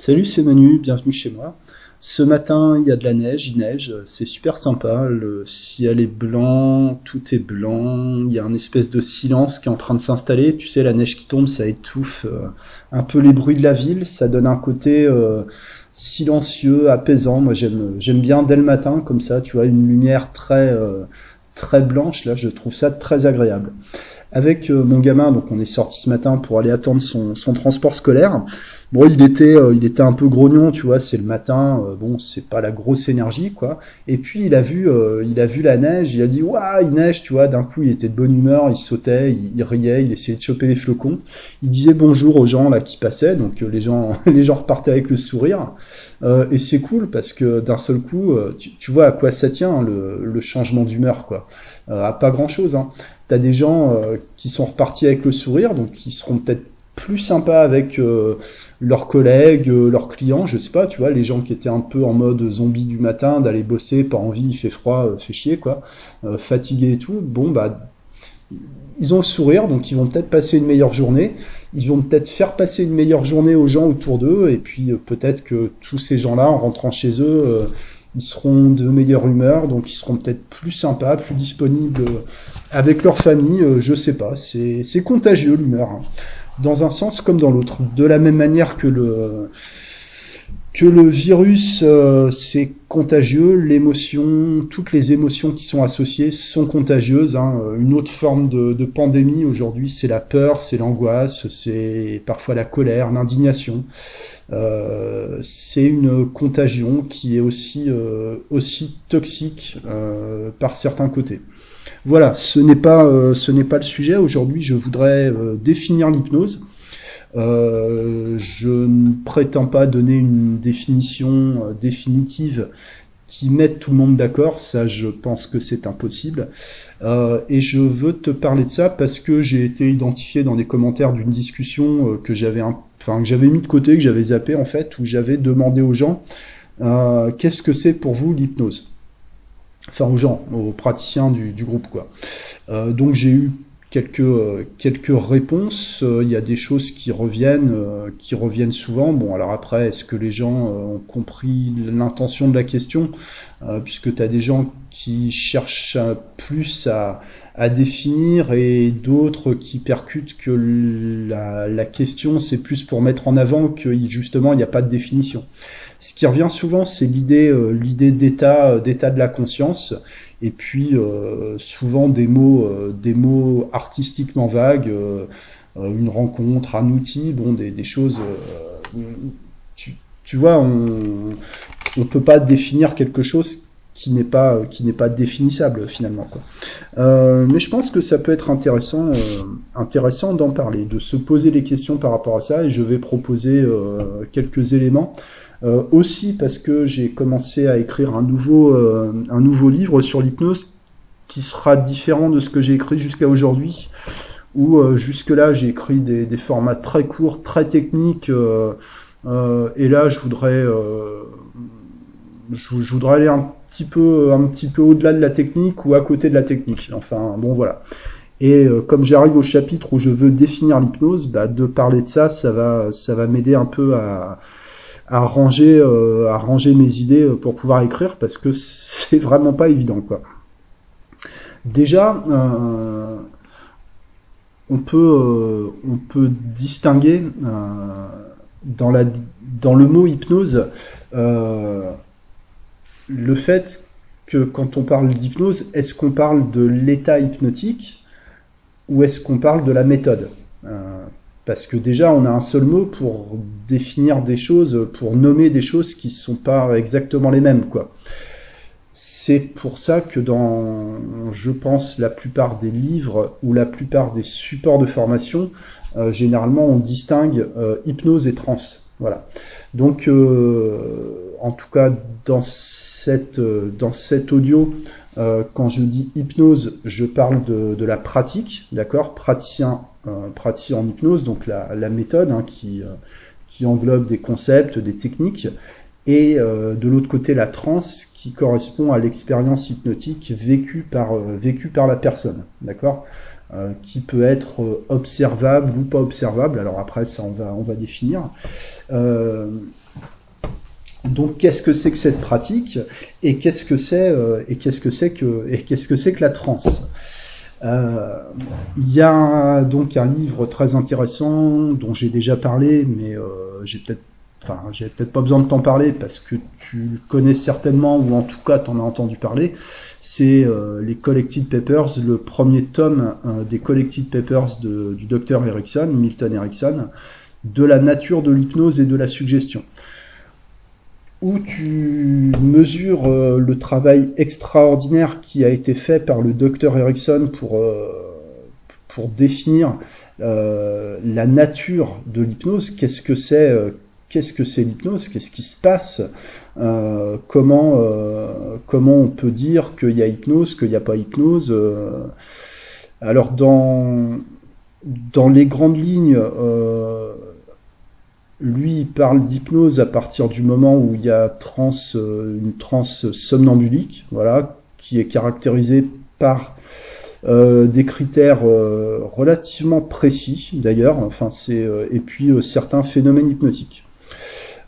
Salut, c'est Manu, bienvenue chez moi. Ce matin, il y a de la neige, il neige, c'est super sympa, le ciel est blanc, tout est blanc, il y a un espèce de silence qui est en train de s'installer, tu sais, la neige qui tombe, ça étouffe euh, un peu les bruits de la ville, ça donne un côté euh, silencieux, apaisant, moi j'aime j'aime bien dès le matin, comme ça, tu vois, une lumière très, euh, très blanche, là, je trouve ça très agréable. Avec mon gamin, donc on est sorti ce matin pour aller attendre son, son transport scolaire, Bon, il était, euh, il était un peu grognon, tu vois. C'est le matin, euh, bon, c'est pas la grosse énergie, quoi. Et puis il a vu, euh, il a vu la neige. Il a dit, waouh, il neige, tu vois. D'un coup, il était de bonne humeur, il sautait, il, riait, il essayait de choper les flocons. Il disait bonjour aux gens là qui passaient, donc les gens, les gens repartaient avec le sourire. et c'est cool parce que d'un seul coup, tu, vois à quoi ça tient le, le changement d'humeur, quoi. à pas grand chose. Hein. T'as des gens qui sont repartis avec le sourire, donc qui seront peut-être plus sympas avec euh, leurs collègues, euh, leurs clients, je sais pas, tu vois, les gens qui étaient un peu en mode zombie du matin, d'aller bosser, pas envie, il fait froid, euh, fait chier, quoi, fatigué et tout, bon, bah, ils ont le sourire, donc ils vont peut-être passer une meilleure journée, ils vont peut-être faire passer une meilleure journée aux gens autour d'eux, et puis peut-être que tous ces gens-là, en rentrant chez eux, ils seront de meilleure humeur, donc ils seront peut-être plus sympas, plus disponibles avec leur famille, je sais pas, c'est contagieux l'humeur. Hein dans un sens comme dans l'autre. De la même manière que le que le virus euh, c'est contagieux, l'émotion, toutes les émotions qui sont associées sont contagieuses. Hein. Une autre forme de, pandémie aujourd'hui, c'est la peur, c'est l'angoisse, c'est parfois la colère, l'indignation. Euh, c'est une contagion qui est aussi euh, aussi toxique euh, par certains côtés. Voilà, ce n'est pas, euh, ce n'est pas le sujet. Aujourd'hui, je voudrais euh, définir l'hypnose. Euh, je ne prétends pas donner une définition définitive qui mette tout le monde d'accord, ça je pense que c'est impossible. et je veux te parler de ça parce que j'ai été identifié dans les commentaires d'une discussion que j'avais enfin que j'avais mis de côté, que j'avais zappé en fait, où j'avais demandé aux gens qu'est-ce que c'est pour vous l'hypnose? Enfin aux gens, aux praticiens du, groupe quoi. Euh, donc j'ai eu quelques euh, quelques réponses. Euh, il y a des choses qui reviennent, qui reviennent souvent. Bon alors après, est-ce que les gens ont compris l'intention de la question, puisque tu as des gens qui cherchent plus à, à définir et d'autres qui percutent que la, la question c'est plus pour mettre en avant que justement il n'y a pas de définition. Ce qui revient souvent, c'est l'idée, euh, l'idée d'état, euh, d'état de la conscience, et puis euh, souvent des mots, des mots artistiquement vagues, une rencontre, un outil, bon, des, choses. Tu, vois, on ne peut pas définir quelque chose qui n'est pas qui n'est pas définissable finalement mais je pense que ça peut être intéressant intéressant d'en parler, de se poser des questions par rapport à ça et je vais proposer quelques éléments euh, aussi parce que j'ai commencé à écrire un nouveau, euh, un nouveau livre sur l'hypnose qui sera différent de ce que j'ai écrit jusqu'à aujourd'hui, où euh, jusque-là j'ai écrit des, formats très courts, très techniques, et là je voudrais, je, voudrais aller un petit peu, peu au-delà de la technique ou à côté de la technique. Enfin bon voilà. Et comme j'arrive au chapitre où je veux définir l'hypnose, bah, de parler de ça, ça va, ça va m'aider un peu à, à euh, mes idées euh, pour pouvoir écrire parce que c'est vraiment pas évident quoi. Déjà, euh, on peut, on peut distinguer dans la, dans le mot hypnose le fait que quand on parle d'hypnose, est-ce qu'on parle de l'état hypnotique ou est-ce qu'on parle de la méthode? Parce que déjà, on a un seul mot pour définir des choses, pour nommer des choses qui ne sont pas exactement les mêmes, quoi. C'est pour ça que dans, je pense, la plupart des livres ou la plupart des supports de formation, euh, généralement, on distingue euh, hypnose et trance. Voilà. Donc, euh, en tout cas, dans cette, dans cet audio, quand je dis hypnose, je parle de, de la pratique, d'accord? Praticien, praticien en hypnose, donc la, méthode hein, qui, euh, qui englobe des concepts, des techniques, et euh, de l'autre côté la transe qui correspond à l'expérience hypnotique vécue par, euh, vécue par la personne, d'accord qui peut être observable ou pas observable. Alors après, ça, on va, on va définir. Donc qu'est-ce que c'est que cette pratique? Et qu'est-ce que c'est et qu'est-ce que c'est que et qu'est-ce que c'est que la transe? Il y a donc un livre très intéressant dont j'ai déjà parlé, mais j'ai peut-être enfin, j'ai peut-être pas besoin de t'en parler parce que tu le connais certainement, ou en tout cas t'en as entendu parler, c'est euh, les Collected Papers, le premier tome euh, des Collected Papers du docteur Erickson, Milton Erickson, de la nature de l'hypnose et de la suggestion où tu mesures euh, le travail extraordinaire qui a été fait par le docteur Erickson pour, pour définir la nature de l'hypnose, qu'est-ce que c'est qu'est-ce que c'est l'hypnose, qu'est-ce qui se passe, euh, comment, euh, comment on peut dire qu'il y a hypnose, qu'il n'y a pas hypnose. Euh? Alors dans, dans les grandes lignes, lui parle d'hypnose à partir du moment où il y a trans, une transe somnambulique, voilà, qui est caractérisée par des critères relativement précis d'ailleurs, enfin et puis certains phénomènes hypnotiques.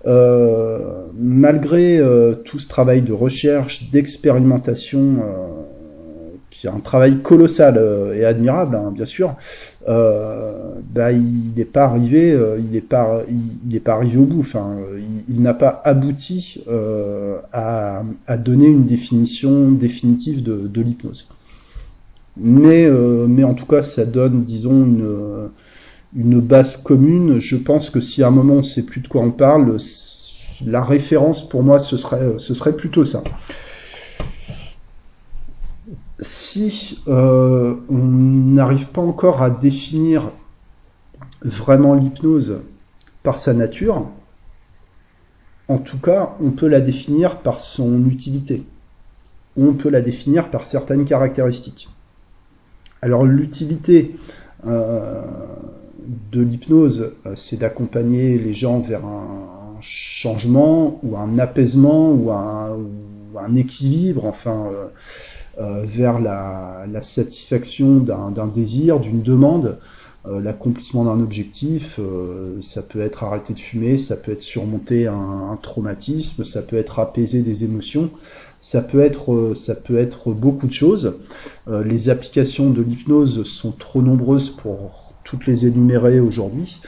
Euh, malgré euh, tout ce travail de recherche, d'expérimentation, euh, qui est un travail colossal et admirable, hein, bien sûr, bah, il n'est pas arrivé, il n'est pas, il, pas arrivé au bout. Enfin, il, n'a pas abouti à, donner une définition définitive de, de l'hypnose. Mais, mais en tout cas, ça donne, disons, une une base commune. Je pense que si à un moment on ne sait plus de quoi on parle, la référence pour moi ce serait, ce serait plutôt ça. Si euh, on n'arrive pas encore à définir vraiment l'hypnose par sa nature, en tout cas, on peut la définir par son utilité. On peut la définir par certaines caractéristiques. Alors l'utilité, euh, de l'hypnose, euh, c'est d'accompagner les gens vers un changement ou un apaisement ou un, équilibre, enfin, vers la, satisfaction d'un désir, d'une demande, l'accomplissement d'un objectif. ça peut être arrêter de fumer, ça peut être surmonter un, traumatisme, ça peut être apaiser des émotions. Ça peut être, ça peut être beaucoup de choses. les applications de l'hypnose sont trop nombreuses pour toutes les énumérer aujourd'hui.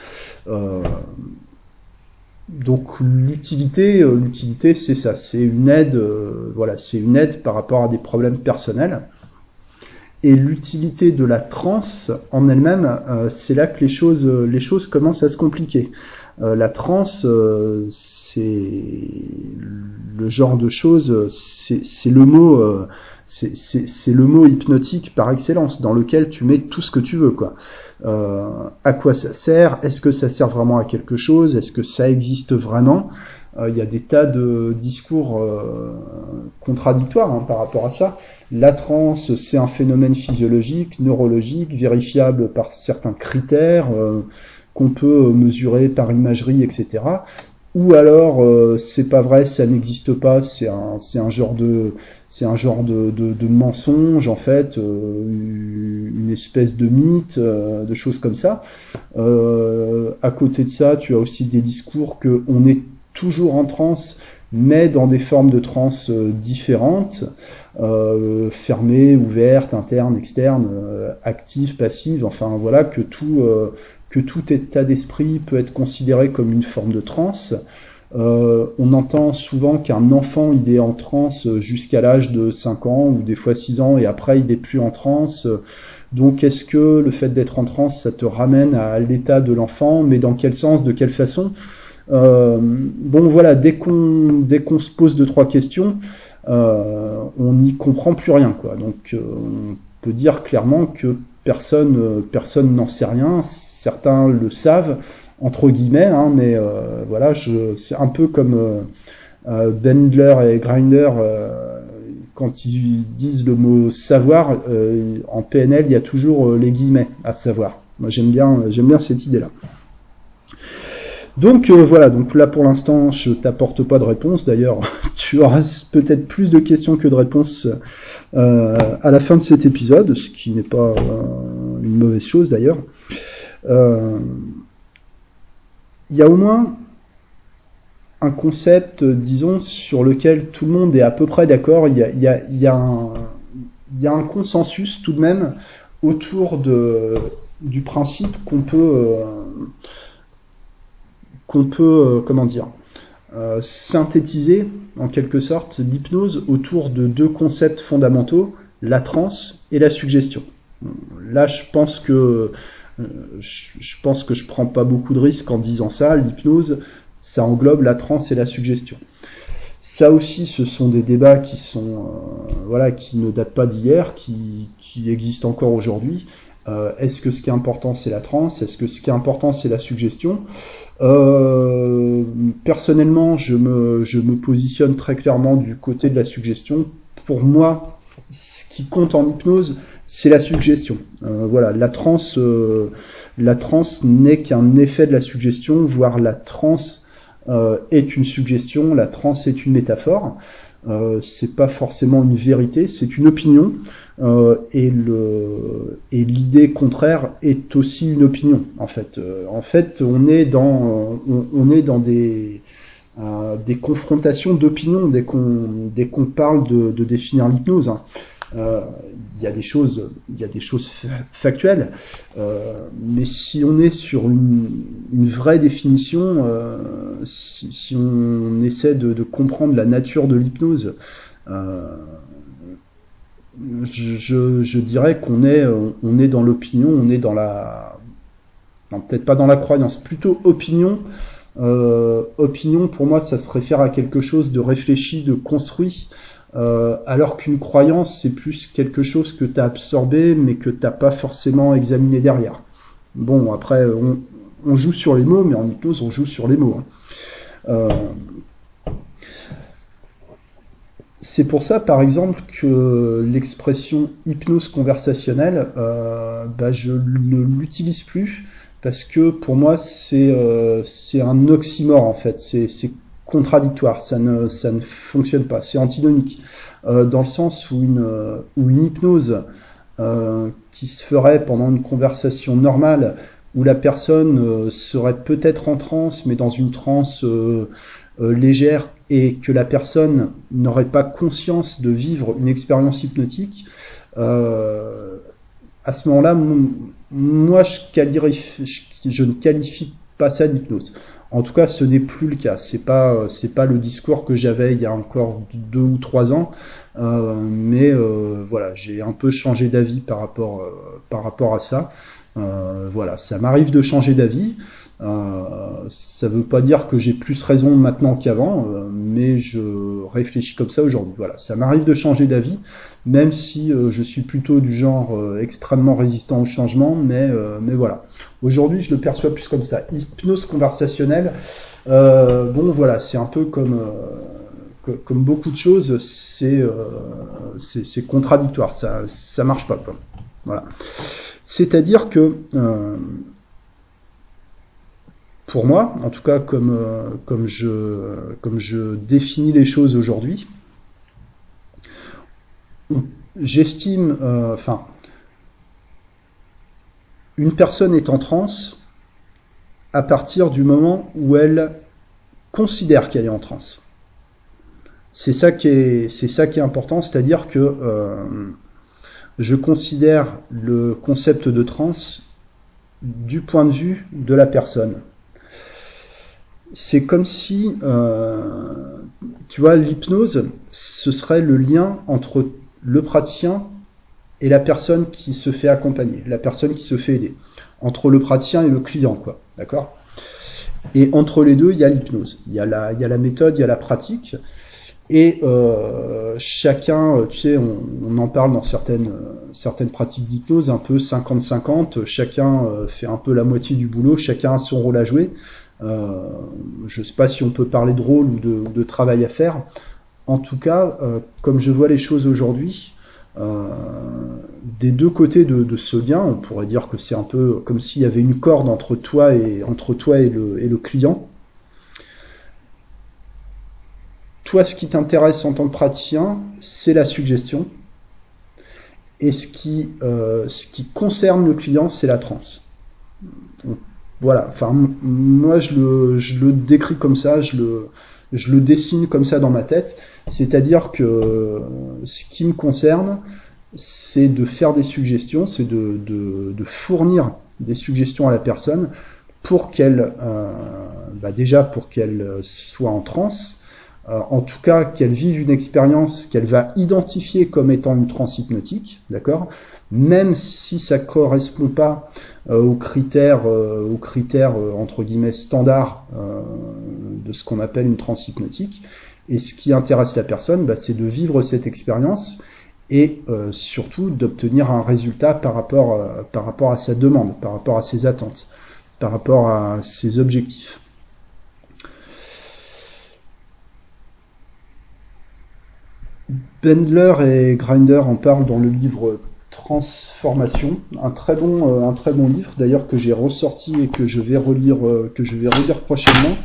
Euh, donc l'utilité, euh, l'utilité c'est ça, c'est une aide, euh, voilà, c'est une aide par rapport à des problèmes personnels. Et l'utilité de la transe en elle-même, c'est là que les choses, les choses commencent à se compliquer. La transe, c'est le genre de choses, c'est le mot c'est le mot hypnotique par excellence, dans lequel tu mets tout ce que tu veux. quoi. Euh, à quoi ça sert? Est-ce que ça sert vraiment à quelque chose? Est-ce que ça existe vraiment? Euh, Il y a des tas de discours euh, contradictoires hein, par rapport à ça. La transe, c'est un phénomène physiologique, neurologique, vérifiable par certains critères qu'on peut mesurer par imagerie, etc ou alors euh, c'est pas vrai, ça n'existe pas, c'est un, un genre de, c'est un genre de, de, mensonge en fait, euh, une espèce de mythe, euh, de choses comme ça. à côté de ça, tu as aussi des discours que on est toujours en transe, mais dans des formes de transe différentes, fermées, ouvertes, internes, externes, actives, passives. Enfin voilà que tout tout état d'esprit peut être considéré comme une forme de transe. Euh, on entend souvent qu'un enfant il est en transe jusqu'à l'âge de 5 ans ou des fois 6 ans et après il n'est plus en transe. Donc est-ce que le fait d'être en transe ça te ramène à l'état de l'enfant Mais dans quel sens De quelle façon? Euh, Bon voilà, dès qu'on dès se pose deux trois questions, euh, on n'y comprend plus rien quoi. Donc on peut dire clairement que personne euh, personne n'en sait rien. Certains le savent entre guillemets, hein, mais euh, voilà, c'est un peu comme euh, Bendler et Grinder quand ils disent le mot savoir. en PNL, il y a toujours les guillemets à savoir. Moi, j'aime bien j'aime bien cette idée là. Donc voilà, donc là pour l'instant je t'apporte pas de réponse. D'ailleurs, tu auras peut-être plus de questions que de réponses euh, à la fin de cet épisode, ce qui n'est pas euh, une mauvaise chose d'ailleurs. Euh, il y a au moins un concept, disons, sur lequel tout le monde est à peu près d'accord. Il y a, un, consensus tout de même autour du principe qu'on peut, euh, qu'on peut, euh, comment dire, euh, synthétiser en quelque sorte l'hypnose autour de deux concepts fondamentaux, la transe et la suggestion. Là, je pense que je pense que je prends pas beaucoup de risques en disant ça. L'hypnose, ça englobe la transe et la suggestion. Ça aussi, ce sont des débats qui sont, voilà, qui ne datent pas d'hier, qui existent encore aujourd'hui. Euh, Est-ce que ce qui est important c'est la transe? Est-ce que ce qui est important c'est la suggestion? Euh, Personnellement, je me, je me positionne très clairement du côté de la suggestion. Pour moi, ce qui compte en hypnose, c'est la suggestion. Euh, voilà, la transe, la transe n'est qu'un effet de la suggestion, voire la transe est une suggestion, la transe est une métaphore. Euh, c'est pas forcément une vérité, c'est une opinion. Euh, et le et l'idée contraire est aussi une opinion. En fait, euh, en fait, on est dans on, est dans des euh, des confrontations d'opinions dès qu'on dès qu'on parle de, de définir l'hypnose. Hein. Euh, il y a des choses, il y a des choses factuelles, euh, mais si on est sur une, vraie définition, euh, si, on essaie de, comprendre la nature de l'hypnose, euh, je, dirais qu'on est, on est dans l'opinion, on est dans la, peut-être pas dans la croyance, plutôt opinion. Euh, opinion, pour moi, ça se réfère à quelque chose de réfléchi, de construit, euh, alors qu'une croyance, c'est plus quelque chose que tu as absorbé, mais que t'as pas forcément examiné derrière. Bon, après, on, joue sur les mots, mais en hypnose, on joue sur les mots. Hein. Euh, c'est pour ça, par exemple, que l'expression hypnose conversationnelle, euh, bah, je ne l'utilise plus parce que pour moi, c'est un oxymore en fait. C'est contradictoire, ça ne, ça ne fonctionne pas, c'est antinomique, euh, dans le sens où une, où une hypnose euh, qui se ferait pendant une conversation normale, où la personne euh, serait peut-être en transe, mais dans une transe euh, euh, légère, et que la personne n'aurait pas conscience de vivre une expérience hypnotique, à ce moment-là, moi, je, je ne qualifie pas ça d'hypnose. En tout cas, ce n'est plus le cas. C'est pas c'est pas le discours que j'avais il y a encore deux ou trois ans, euh, mais euh, voilà, j'ai un peu changé d'avis par rapport euh, par rapport à ça. Euh, voilà, ça m'arrive de changer d'avis. Euh, ça veut pas dire que j'ai plus raison maintenant qu'avant, euh, mais je réfléchis comme ça aujourd'hui. Voilà, ça m'arrive de changer d'avis, même si euh, je suis plutôt du genre euh, extrêmement résistant au changement, mais, euh, mais voilà. Aujourd'hui, je le perçois plus comme ça. Hypnose conversationnelle, bon voilà, c'est un peu comme comme beaucoup de choses, c'est c'est contradictoire, ça ça marche pas. Voilà. C'est-à-dire que pour moi, en tout cas comme, comme, je, comme je définis les choses aujourd'hui, j'estime, euh, enfin, une personne est en transe à partir du moment où elle considère qu'elle est en transe. C'est ça qui est, important, c'est-à-dire que euh, je considère le concept de transe du point de vue de la personne c'est comme si, euh, tu vois, l'hypnose, ce serait le lien entre le praticien et la personne qui se fait accompagner, la personne qui se fait aider, entre le praticien et le client, quoi, d'accord? Et entre les deux, il y a l'hypnose, il y a la, il y a la méthode, il y a la pratique, et euh, chacun, tu sais, on, en parle dans certaines, certaines pratiques d'hypnose, un peu 50-50, chacun euh, fait un peu la moitié du boulot, chacun a son rôle à jouer. Euh, je ne sais pas si on peut parler de rôle ou de travail à faire. En tout cas, euh, comme je vois les choses aujourd'hui, euh, des deux côtés de, ce lien, on pourrait dire que c'est un peu comme s'il y avait une corde entre toi et, entre le client. Toi, ce qui t'intéresse en tant que praticien, c'est la suggestion. Et ce qui, euh, ce qui concerne le client, c'est la transe. voilà. Enfin, moi, je le, je le décris comme ça, je le, je le dessine comme ça dans ma tête. C'est-à-dire que ce qui me concerne, c'est de faire des suggestions, c'est de, fournir des suggestions à la personne pour qu'elle, euh, bah déjà pour qu'elle soit en transe, euh, en tout cas qu'elle vive une expérience qu'elle va identifier comme étant une transe hypnotique, d'accord? Même si ça correspond pas euh, aux critères, euh, aux critères entre guillemets standards de ce qu'on appelle une transe hypnotique. Et ce qui intéresse la personne, bah, c'est de vivre cette expérience et euh, surtout d'obtenir un résultat par rapport, euh, par rapport à sa demande, par rapport à ses attentes, par rapport à ses objectifs. Bendler et Grinder en parlent dans le livre Transformation, un très bon, euh, un très bon livre d'ailleurs que j'ai ressorti et que je vais relire, que je vais relire prochainement.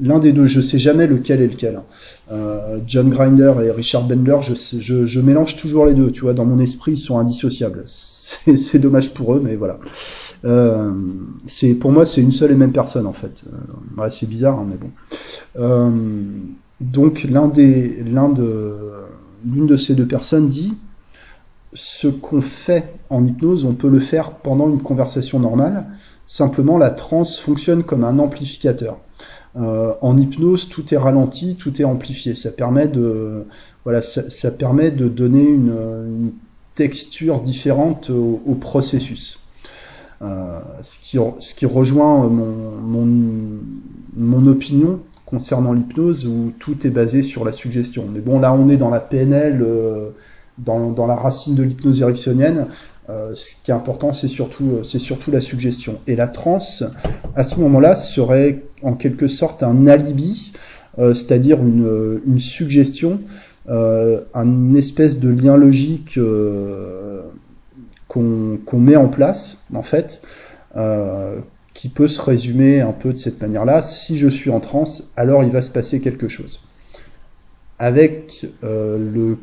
L'un des deux, je sais jamais lequel est lequel. Euh, John Grinder et Richard Bendler, je, mélange toujours les deux, tu vois, dans mon esprit, ils sont indissociables. C'est dommage pour eux, mais voilà. Euh, c'est pour moi, c'est une seule et même personne en fait. Euh, c'est bizarre, hein, mais bon. Euh, donc l'un des, l'un de, l'une de ces deux personnes dit ce qu'on fait en hypnose, on peut le faire pendant une conversation normale. Simplement, la transe fonctionne comme un amplificateur. Euh, en hypnose, tout est ralenti, tout est amplifié. Ça permet de, donner une, texture différente au, processus. Euh, ce, qui, rejoint mon, opinion concernant l'hypnose où tout est basé sur la suggestion. Mais bon, là, on est dans la PNL, euh, dans, la racine de l'hypnose ericksonienne. Euh, ce qui est important, c'est surtout, euh, surtout la suggestion. Et la transe, à ce moment-là, serait en quelque sorte un alibi, c'est-à-dire une, suggestion, un espèce de lien logique qu'on met en place, en fait, qui peut se résumer un peu de cette manière-là. Si je suis en transe, alors il va se passer quelque chose. Avec le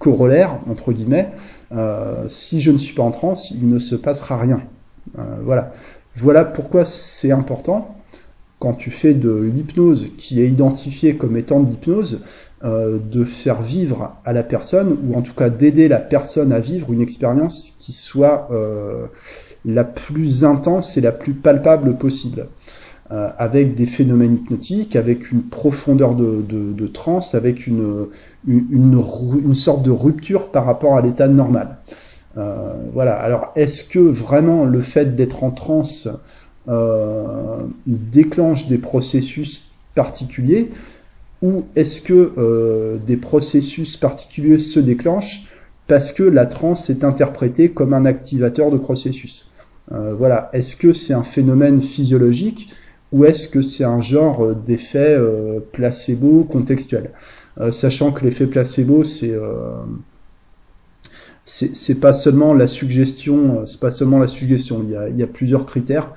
corollaire, entre guillemets, euh, si je ne suis pas en transe, il ne se passera rien. Euh, voilà. Voilà pourquoi c'est important quand tu fais de l'hypnose qui est identifiée comme étant de l'hypnose, euh, de faire vivre à la personne, ou en tout cas d'aider la personne à vivre une expérience qui soit euh, la plus intense et la plus palpable possible. Euh, avec des phénomènes hypnotiques, avec une profondeur de, de, transe, avec une, une, sorte de rupture par rapport à l'état normal. Euh, voilà. Alors, est-ce que vraiment le fait d'être en transe euh, déclenche des processus particuliers ou est-ce que des processus particuliers se déclenchent parce que la transe est interprétée comme un activateur de processus? Euh, Voilà. Est-ce que c'est un phénomène physiologique ou est-ce que c'est un genre euh, d'effet euh, placebo contextuel? Sachant que l'effet placebo, c'est c'est pas seulement la suggestion, c'est pas seulement la suggestion. Il y a, il y a plusieurs critères.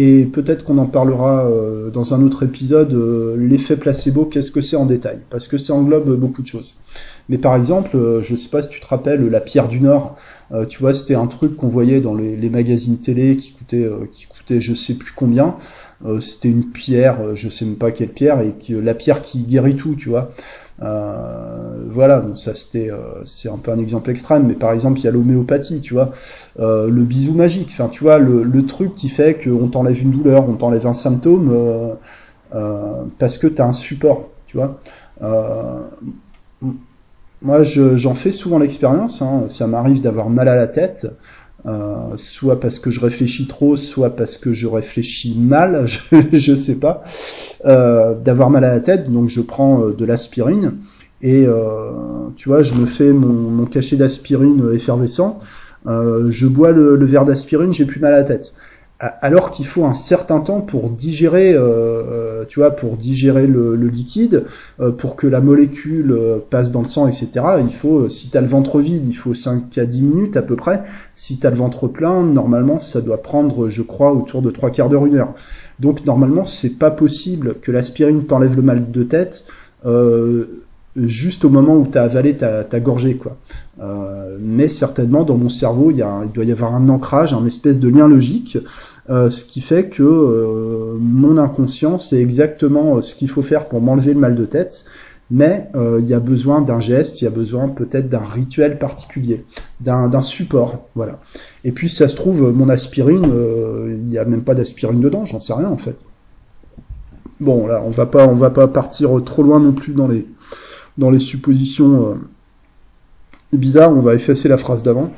Et peut-être qu'on en parlera dans un autre épisode, l'effet placebo, qu'est-ce que c'est en détail? Parce que ça englobe beaucoup de choses. Mais par exemple, je sais pas si tu te rappelles, la pierre du Nord, tu vois, c'était un truc qu'on voyait dans les, magazines télé qui coûtait, qui coûtait je sais plus combien. Euh, c'était une pierre, euh, je sais même pas quelle pierre, et la pierre qui guérit tout, tu vois. Euh, voilà, donc ça c'était, c'est un peu un exemple extrême, mais par exemple il y a l'homéopathie, tu vois, le bisou magique, enfin tu vois, le, le truc qui fait qu'on t'enlève une douleur, on t'enlève un symptôme, parce que tu as un support, tu vois. moi j'en fais souvent l'expérience, hein, ça m'arrive d'avoir mal à la tête, euh, soit parce que je réfléchis trop, soit parce que je réfléchis mal, je, ne sais pas, euh, d'avoir mal à la tête, donc je prends euh, de l'aspirine. Et tu vois, je me fais mon, cachet d'aspirine effervescent, je bois le verre d'aspirine, j'ai plus mal à la tête alors qu'il faut un certain temps pour digérer, euh, tu vois, pour digérer le, liquide, euh, pour que la molécule euh, passe dans le sang, etc. Il faut, si tu as le ventre vide, il faut 5 à 10 minutes à peu près. Si tu as le ventre plein, normalement, ça doit prendre, je crois, autour de 3 quarts d'heure, une heure. Donc normalement, c'est pas possible que l'aspirine t'enlève le mal de tête juste au moment où tu as avalé ta, gorgée. Quoi. Euh, mais certainement, dans mon cerveau, il, y a, doit y avoir un ancrage, un espèce de lien logique, euh, ce qui fait que euh, mon inconscient sait exactement ce qu'il faut faire pour m'enlever le mal de tête, mais il y a besoin d'un geste, il y a besoin peut-être d'un rituel particulier, d'un support, voilà. Et puis, ça se trouve, mon aspirine, il n'y a même pas d'aspirine dedans, j'en sais rien en fait. Bon, là, on va pas, on va pas partir trop loin non plus dans les, dans les suppositions bizarre, on va effacer la phrase d'avant.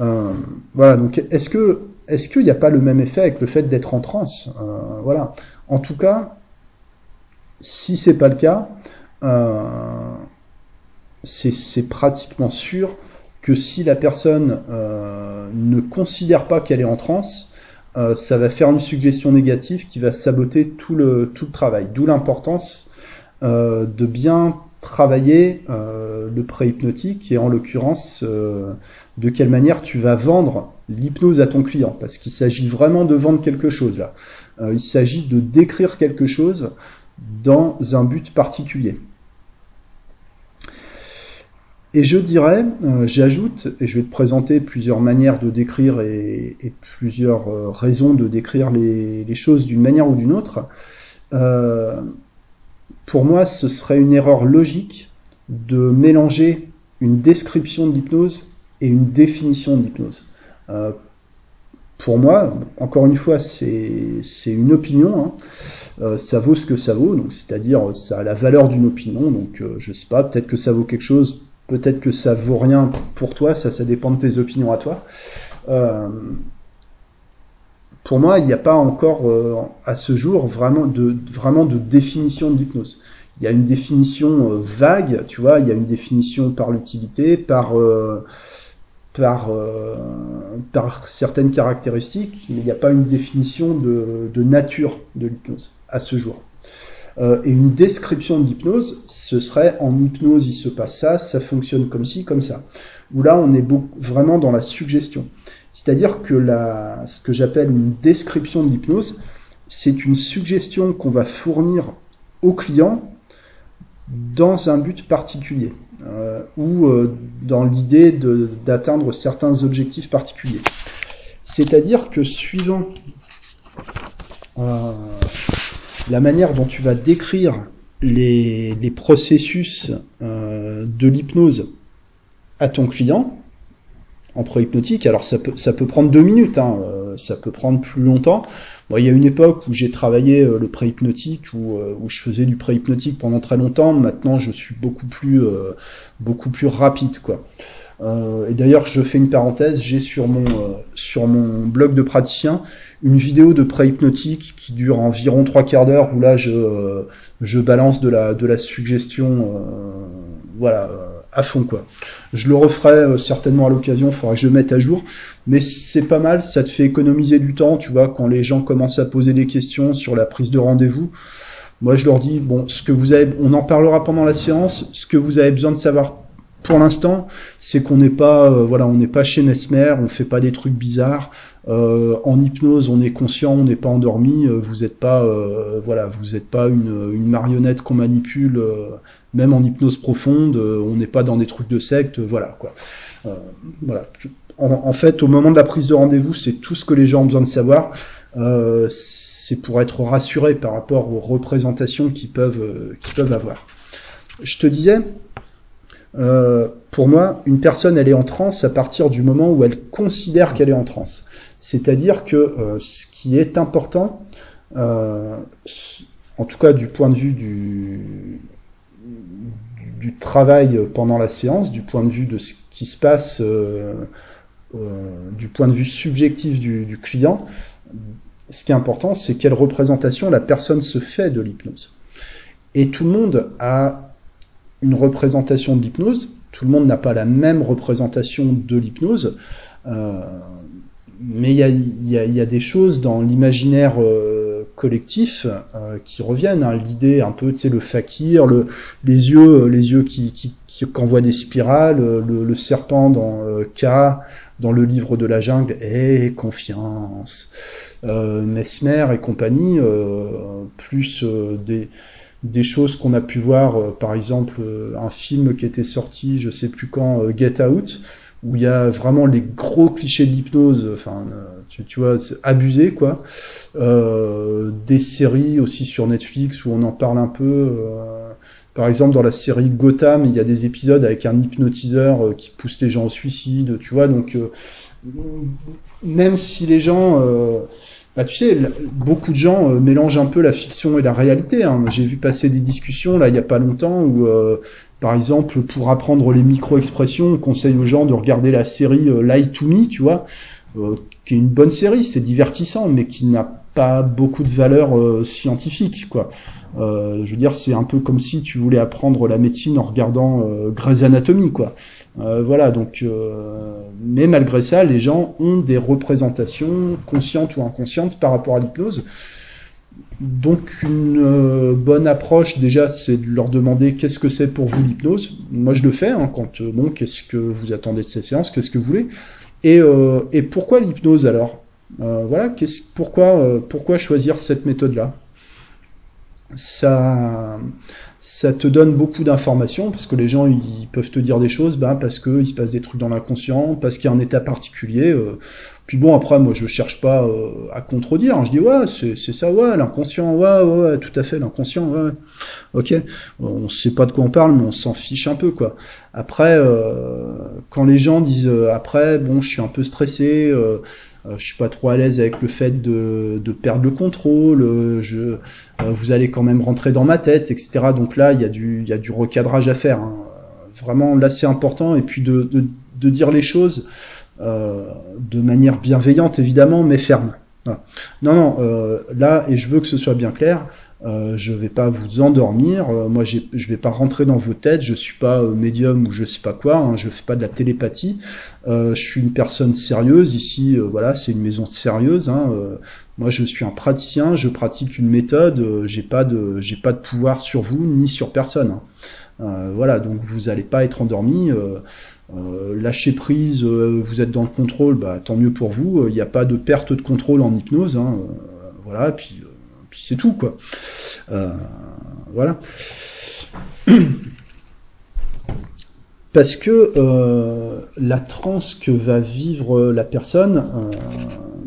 Euh, voilà, donc est-ce que est-ce qu'il n'y a pas le même effet avec le fait d'être en transe euh, Voilà. En tout cas, si c'est pas le cas, euh, c'est pratiquement sûr que si la personne ne considère pas qu'elle est en transe, ça va faire une suggestion négative qui va saboter tout le, tout le travail. D'où l'importance de bien travailler euh, le pré-hypnotique et en l'occurrence euh, de quelle manière tu vas vendre l'hypnose à ton client? Parce qu'il s'agit vraiment de vendre quelque chose là. Euh, il s'agit de décrire quelque chose dans un but particulier. Et je dirais, j'ajoute, et je vais te présenter plusieurs manières de décrire et, plusieurs raisons de décrire les choses d'une manière ou d'une autre pour moi, ce serait une erreur logique de mélanger une description de l'hypnose et une définition de l'hypnose. Euh, pour moi, encore une fois, c'est une opinion. Hein. Euh, ça vaut ce que ça vaut, donc c'est-à-dire ça a la valeur d'une opinion. Donc euh, je sais pas, peut-être que ça vaut quelque chose, peut-être que ça vaut rien pour toi. Ça, ça dépend de tes opinions à toi. Pour moi, il n'y a pas encore à ce jour vraiment de vraiment de définition de l'hypnose il y a une définition euh, vague, tu vois, il y a une définition par l'utilité, par, euh, par, euh, certaines caractéristiques, mais il n'y a pas une définition de, nature de l'hypnose à ce jour. et une description de l'hypnose, ce serait en hypnose, il se passe ça, ça fonctionne comme ci, comme ça. Où là, on est vraiment dans la suggestion. C'est-à-dire que ce que j'appelle une description de l'hypnose, c'est une suggestion qu'on va fournir au client dans un but particulier euh, ou euh, dans l'idée d'atteindre certains objectifs particuliers. C'est-à-dire que suivant euh, la manière dont tu vas décrire les processus de l'hypnose à ton client, en pré-hypnotique. Alors ça peut, ça peut prendre deux minutes, hein, euh, ça peut prendre plus longtemps. Bon, il y a une époque où j'ai travaillé euh, le pré-hypnotique, où, euh, où, je faisais du pré-hypnotique pendant très longtemps. Maintenant, je suis beaucoup plus, beaucoup plus rapide, quoi. et d'ailleurs, je fais une parenthèse, j'ai sur mon sur mon blog de praticien une vidéo de pré-hypnotique qui dure environ trois quarts d'heure où là je je balance de la de la suggestion, voilà à fond quoi. Je le referai euh, certainement à l'occasion, il faudra que je mette à jour, mais c'est pas mal, ça te fait économiser du temps, tu vois, quand les gens commencent à poser des questions sur la prise de rendez-vous. Moi, je leur dis bon, ce que vous avez, on en parlera pendant la séance. Ce que vous avez besoin de savoir pour l'instant, c'est qu'on n'est pas, euh, voilà, on n'est pas chez Mesmer, on fait pas des trucs bizarres. Euh, en hypnose, on est conscient, on n'est pas endormi. vous n'êtes pas, voilà, vous n'êtes pas une marionnette qu'on manipule même en hypnose profonde, euh, on n'est pas dans des trucs de secte, voilà quoi. Euh. En, fait, au moment de la prise de rendez-vous, c'est tout ce que les gens ont besoin de savoir. Euh, c'est pour être rassuré par rapport aux représentations qu'ils peuvent, qu'ils peuvent avoir. Je te disais, pour moi, une personne, elle est en transe à partir du moment où elle considère qu'elle est en transe. C'est-à-dire que ce qui est important, en tout cas du point de vue du, du travail pendant la séance, du point de vue de ce qui se passe, euh, euh, du point de vue subjectif du, client, ce qui est important, c'est quelle représentation la personne se fait de l'hypnose. Et tout le monde a une représentation de l'hypnose, tout le monde n'a pas la même représentation de l'hypnose, euh, mais il y a, des choses dans l'imaginaire collectifs euh, qui reviennent. Hein. L'idée un peu, tu sais, le fakir, le, les yeux, les yeux qui, qui, qui envoient des spirales, le, serpent dans euh, K, dans le livre de la jungle, et confiance. Euh, Mesmer et compagnie, plus des, des choses qu'on a pu voir, par exemple un film qui était sorti, je sais plus quand, Get Out, où il y a vraiment les gros clichés de l'hypnose, enfin, tu, tu, vois, abusé, quoi. des séries aussi sur Netflix où on en parle un peu. Par exemple, dans la série Gotham, il y a des épisodes avec un hypnotiseur euh, qui pousse les gens au suicide, tu vois. Donc, euh, même si les gens, euh, bah, tu sais, beaucoup de gens mélangent un peu la fiction et la réalité. Hein. J'ai vu passer des discussions là il y a pas longtemps où, par exemple, pour apprendre les micro-expressions, on conseille aux gens de regarder la série Lie to Me, tu vois, qui est une bonne série, c'est divertissant, mais qui n'a pas beaucoup de valeur scientifique, quoi. Euh, je veux dire, c'est un peu comme si tu voulais apprendre la médecine en regardant euh, Grey's Anatomy, quoi. Euh, voilà, donc, euh, mais malgré ça, les gens ont des représentations conscientes ou inconscientes par rapport à l'hypnose. Donc, une euh, bonne approche, déjà, c'est de leur demander qu'est-ce que c'est pour vous l'hypnose? Moi, je le fais, hein, quand, bon, qu'est-ce que vous attendez de cette séance, qu'est-ce que vous voulez? Et, et pourquoi l'hypnose alors? Voilà, pourquoi, pourquoi choisir cette méthode-là? Ça, ça te donne beaucoup d'informations parce que les gens ils peuvent te dire des choses ben, parce qu'il se passe des trucs dans l'inconscient, parce qu'il y a un état particulier. Euh. Puis bon, après, moi je cherche pas euh, à contredire. Hein. Je dis ouais, c'est ça, ouais, l'inconscient, ouais, ouais, tout à fait, l'inconscient, ouais. Ok, on sait pas de quoi on parle, mais on s'en fiche un peu, quoi. Après, euh, quand les gens disent après, bon, je suis un peu stressé. Euh, je suis pas trop à l'aise avec le fait de, de perdre le contrôle, euh, je, euh, vous allez quand même rentrer dans ma tête, etc. Donc là, il y, a du, il y a du recadrage à faire. Hein. Vraiment, là, c'est important. Et puis de, de, de dire les choses euh, de manière bienveillante, évidemment, mais ferme. Non, non, euh, là, et je veux que ce soit bien clair, euh, je vais pas vous endormir. Euh, moi, je vais pas rentrer dans vos têtes. Je suis pas euh, médium ou je sais pas quoi. Hein, je fais pas de la télépathie. Je suis une personne sérieuse ici. voilà, c'est une maison sérieuse. Hein, moi, je suis un praticien. Je pratique une méthode. j'ai pas de, j'ai pas de pouvoir sur vous ni sur personne. Hein. voilà, donc vous allez pas être endormi. lâcher prise, vous êtes dans le contrôle, bah, tant mieux pour vous. Il n'y a pas de perte de contrôle en hypnose. Voilà, puis c'est tout, quoi. Euh, voilà. Parce que euh, la transe que va vivre la personne, euh,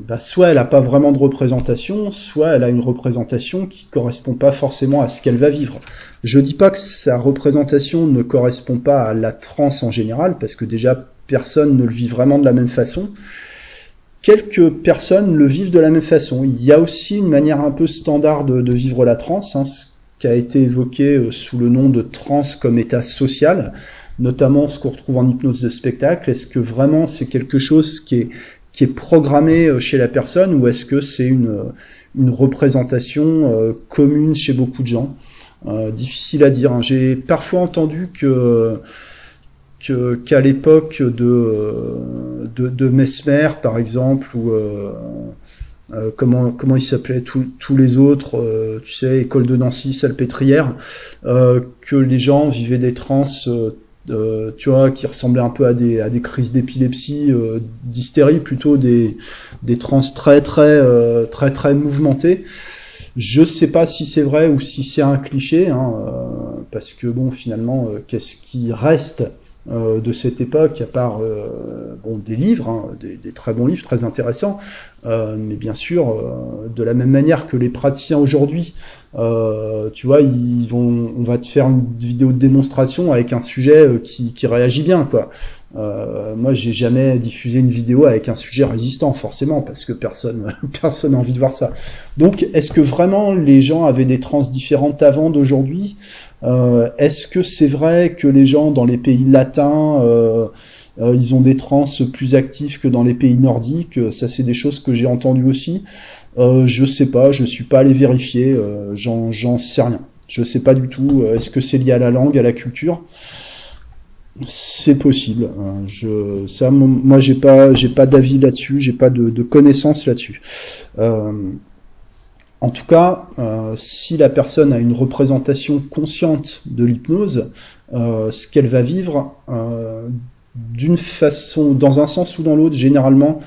bah, soit elle n'a pas vraiment de représentation, soit elle a une représentation qui correspond pas forcément à ce qu'elle va vivre. Je dis pas que sa représentation ne correspond pas à la transe en général, parce que déjà personne ne le vit vraiment de la même façon quelques personnes le vivent de la même façon. Il y a aussi une manière un peu standard de, vivre la transe, hein, ce qui a été évoqué euh, sous le nom de transe comme état social, notamment ce qu'on retrouve en hypnose de spectacle. Est-ce que vraiment c'est quelque chose qui est, qui est programmé euh, chez la personne ou est-ce que c'est une, une représentation euh, commune chez beaucoup de gens? Difficile à dire. Hein. J'ai parfois entendu que qu'à l'époque de, de, Mesmer, par exemple, ou euh, euh, comment, comment il s'appelait, tous les autres, euh, tu sais, École de Nancy, Salpêtrière, que les gens vivaient des trans, tu vois, qui ressemblaient un peu à des, à des crises d'épilepsie, d'hystérie, plutôt des, des trans très, très, très, très mouvementées. Je sais pas si c'est vrai ou si c'est un cliché, hein, parce que bon, finalement, qu'est-ce qui reste euh, de cette époque, à part euh, bon, des livres, hein, des, des, très bons livres, très intéressants, euh, mais bien sûr, euh, de la même manière que les praticiens aujourd'hui, euh, tu vois, ils vont, on va te faire une vidéo de démonstration avec un sujet qui, qui réagit bien, quoi. moi, j'ai jamais diffusé une vidéo avec un sujet résistant, forcément, parce que personne, personne n'a envie de voir ça. Donc, est-ce que vraiment les gens avaient des trans différentes avant d'aujourd'hui? Euh, Est-ce que c'est vrai que les gens dans les pays latins, euh, euh, ils ont des trans plus actifs que dans les pays nordiques? Ça, c'est des choses que j'ai entendues aussi. Euh, je sais pas, je suis pas allé vérifier, euh, j'en sais rien. Je sais pas du tout. Est-ce que c'est lié à la langue, à la culture? C'est possible. Hein. Je, ça, moi, j'ai pas, j'ai pas d'avis là-dessus, j'ai pas de, de connaissances là-dessus. Euh, en tout cas, euh, si la personne a une représentation consciente de l'hypnose, euh, ce qu'elle va vivre euh, d'une façon, dans un sens ou dans l'autre, généralement,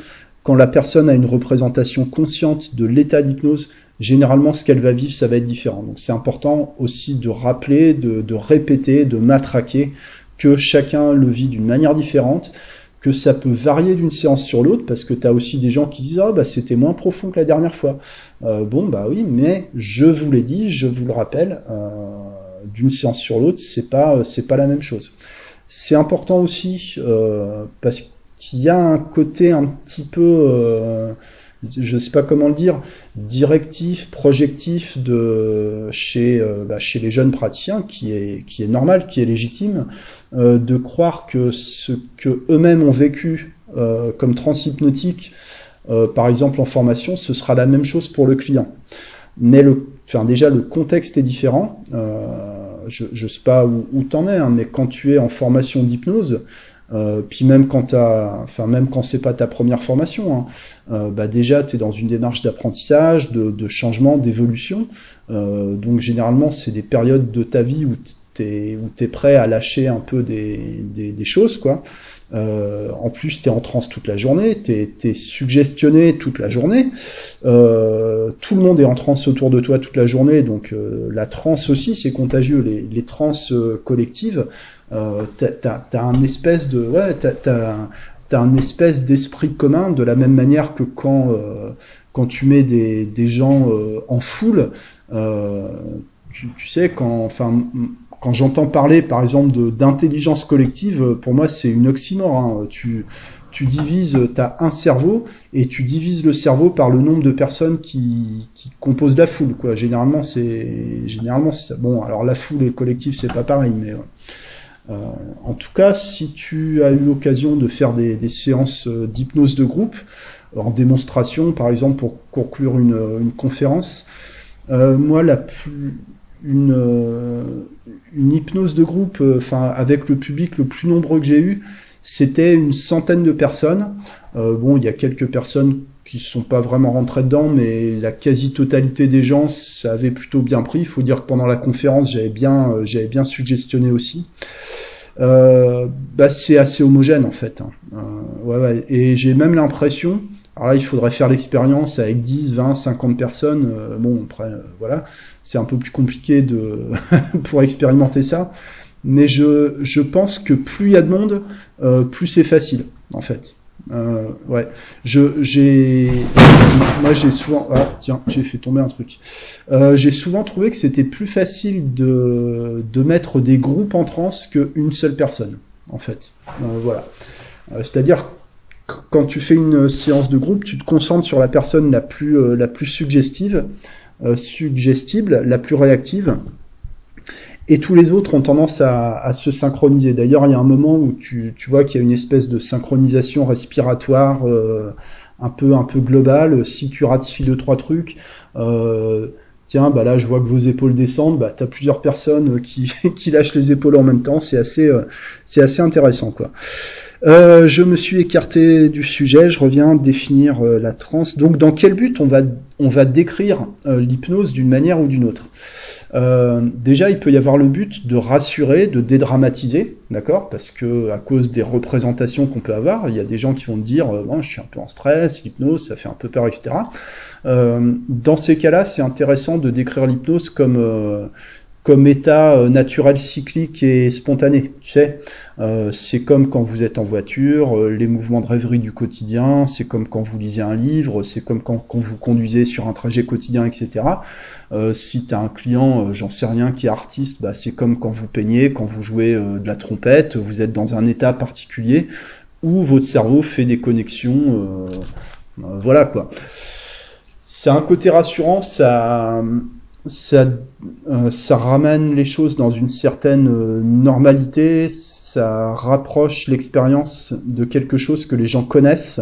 quand la personne a une représentation consciente de l'état d'hypnose, généralement ce qu'elle va vivre, ça va être différent. Donc c'est important aussi de rappeler, de, de répéter, de matraquer que chacun le vit d'une manière différente, que ça peut varier d'une séance sur l'autre, parce que tu as aussi des gens qui disent ah bah c'était moins profond que la dernière fois. Euh, bon bah oui, mais je vous l'ai dit, je vous le rappelle, euh, d'une séance sur l'autre, c'est pas c'est pas la même chose. C'est important aussi euh, parce qu'il y a un côté un petit peu euh, je sais pas comment le dire, directif, projectif de chez euh, bah, chez les jeunes praticiens, qui est qui est normal, qui est légitime, euh, de croire que ce que eux-mêmes ont vécu euh, comme transhypnotique, euh, par exemple en formation, ce sera la même chose pour le client. Mais le, enfin déjà le contexte est différent. je je sais pas où, où t'en es, hein, mais quand tu es en formation d'hypnose, euh, puis même quand enfin même quand c'est pas ta première formation, hein, euh, bah déjà tu es dans une démarche d'apprentissage, de, changement, d'évolution. Euh, donc généralement c'est des périodes de ta vie où t'es où t'es prêt à lâcher un peu des, des, des choses quoi. Euh, en plus, tu es en transe toute la journée, tu es, suggestionné toute la journée. Euh, tout le monde est en transe autour de toi toute la journée, donc euh, la transe aussi, c'est contagieux. Les, les trans euh, collectives, euh, t'as as, un espèce de ouais t'as as, un espèce d'esprit commun de la même manière que quand euh, quand tu mets des, des gens euh, en foule tu, tu, sais quand enfin quand j'entends parler par exemple d'intelligence collective pour moi c'est une oxymore hein. tu tu divises, tu as un cerveau et tu divises le cerveau par le nombre de personnes qui, qui composent la foule. Quoi. Généralement, c'est généralement ça. Bon, alors la foule et le collectif, c'est pas pareil, mais euh, en tout cas, si tu as eu l'occasion de faire des, des séances euh, d'hypnose de groupe, en démonstration, par exemple, pour conclure une, une conférence, euh, moi, la plus, une, euh, une hypnose de groupe, enfin, avec le public le plus nombreux que j'ai eu, c'était une centaine de personnes. Euh, bon, il y a quelques personnes qui ne sont pas vraiment rentrées dedans, mais la quasi-totalité des gens, ça avait plutôt bien pris. Il faut dire que pendant la conférence, j'avais bien, euh, j'avais bien suggestionné aussi. Euh, bah, c'est assez homogène en fait. Hein. Euh. Et j'ai même l'impression, alors là il faudrait faire l'expérience avec 10, 20, 50 personnes. Euh, bon, après, euh, voilà, c'est un peu plus compliqué de pour expérimenter ça. Mais je, je pense que plus il y a de monde, plus c'est facile en fait. Euh, ouais, je j'ai moi j'ai souvent ah tiens j'ai fait tomber un truc. Euh, j'ai souvent trouvé que c'était plus facile de de mettre des groupes en transe qu'une seule personne en fait. Euh, voilà, euh, c'est-à-dire quand tu fais une séance de groupe, tu te concentres sur la personne la plus euh, la plus suggestive, euh, suggestible, la plus réactive et tous les autres ont tendance à, se synchroniser. D'ailleurs, il y a un moment où tu, tu vois qu'il y a une espèce de synchronisation respiratoire euh, un peu un peu globale. Si tu ratifies deux trois trucs, tiens, bah là, je vois que vos épaules descendent. Bah, t'as plusieurs personnes qui, qui lâchent les épaules en même temps. C'est assez assez intéressant, quoi. Euh, je me suis écarté du sujet, je reviens définir euh, la transe. Donc dans quel but on va, on va décrire euh, l'hypnose d'une manière ou d'une autre? Déjà, il peut y avoir le but de rassurer, de dédramatiser, d'accord? Parce que à cause des représentations qu'on peut avoir, il y a des gens qui vont dire bon, je suis un peu en stress, l'hypnose, ça fait un peu peur, etc. Dans ces cas-là, c'est intéressant de décrire l'hypnose comme comme état euh, naturel cyclique et spontané. Tu sais, euh, c'est comme quand vous êtes en voiture, euh, les mouvements de rêverie du quotidien, c'est comme quand vous lisez un livre, c'est comme quand, quand, vous conduisez sur un trajet quotidien, etc. Euh, si tu as un client, euh, j'en sais rien, qui est artiste, bah, c'est comme quand vous peignez, quand vous jouez euh, de la trompette, vous êtes dans un état particulier où votre cerveau fait des connexions. voilà quoi. C'est un côté rassurant, ça ça, euh, ça ramène les choses dans une certaine euh, normalité, ça rapproche l'expérience de quelque chose que les gens connaissent,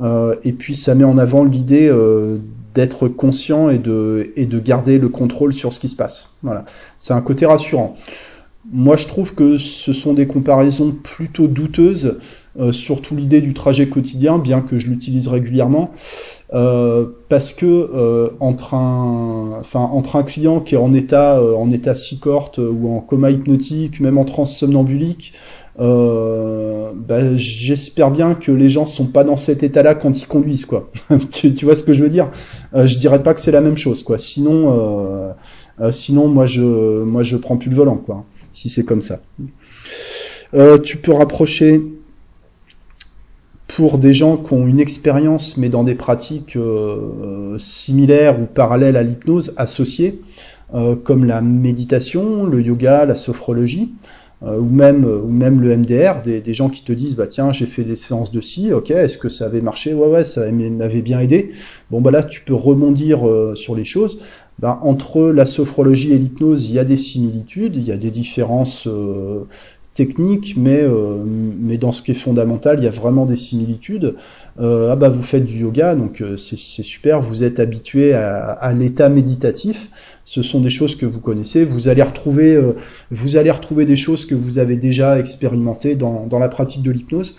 euh, et puis ça met en avant l'idée euh, d'être conscient et de, et de garder le contrôle sur ce qui se passe. Voilà, c'est un côté rassurant. Moi, je trouve que ce sont des comparaisons plutôt douteuses, euh, surtout l'idée du trajet quotidien, bien que je l'utilise régulièrement. Euh, parce que euh, entre un, enfin entre un client qui est en état euh, en état psychorte ou en coma hypnotique, même en transe somnambulique, euh, bah, j'espère bien que les gens sont pas dans cet état-là quand ils conduisent, quoi. tu, tu, vois ce que je veux dire? Euh, Je dirais pas que c'est la même chose, quoi. Sinon, euh, sinon, moi, je, moi, je prends plus le volant, quoi. Si c'est comme ça. tu peux rapprocher pour des gens qui ont une expérience, mais dans des pratiques similaires ou parallèles à l'hypnose, associées, comme la méditation, le yoga, la sophrologie. Euh, ou même euh, le MDR, des, gens qui te disent bah tiens j'ai fait des séances de ci, ok est-ce que ça avait marché? Ouais ouais ça m'avait bien aidé. Bon bah là tu peux rebondir euh, sur les choses. Bah, entre la sophrologie et l'hypnose il y a des similitudes, il y a des différences techniques, mais mais dans ce qui est fondamental il y a vraiment des similitudes. ah bah vous faites du yoga donc c'est super, vous êtes habitué à, l'état méditatif ce sont des choses que vous connaissez. Vous allez retrouver, euh, des choses que vous avez déjà expérimentées dans, dans la pratique de l'hypnose.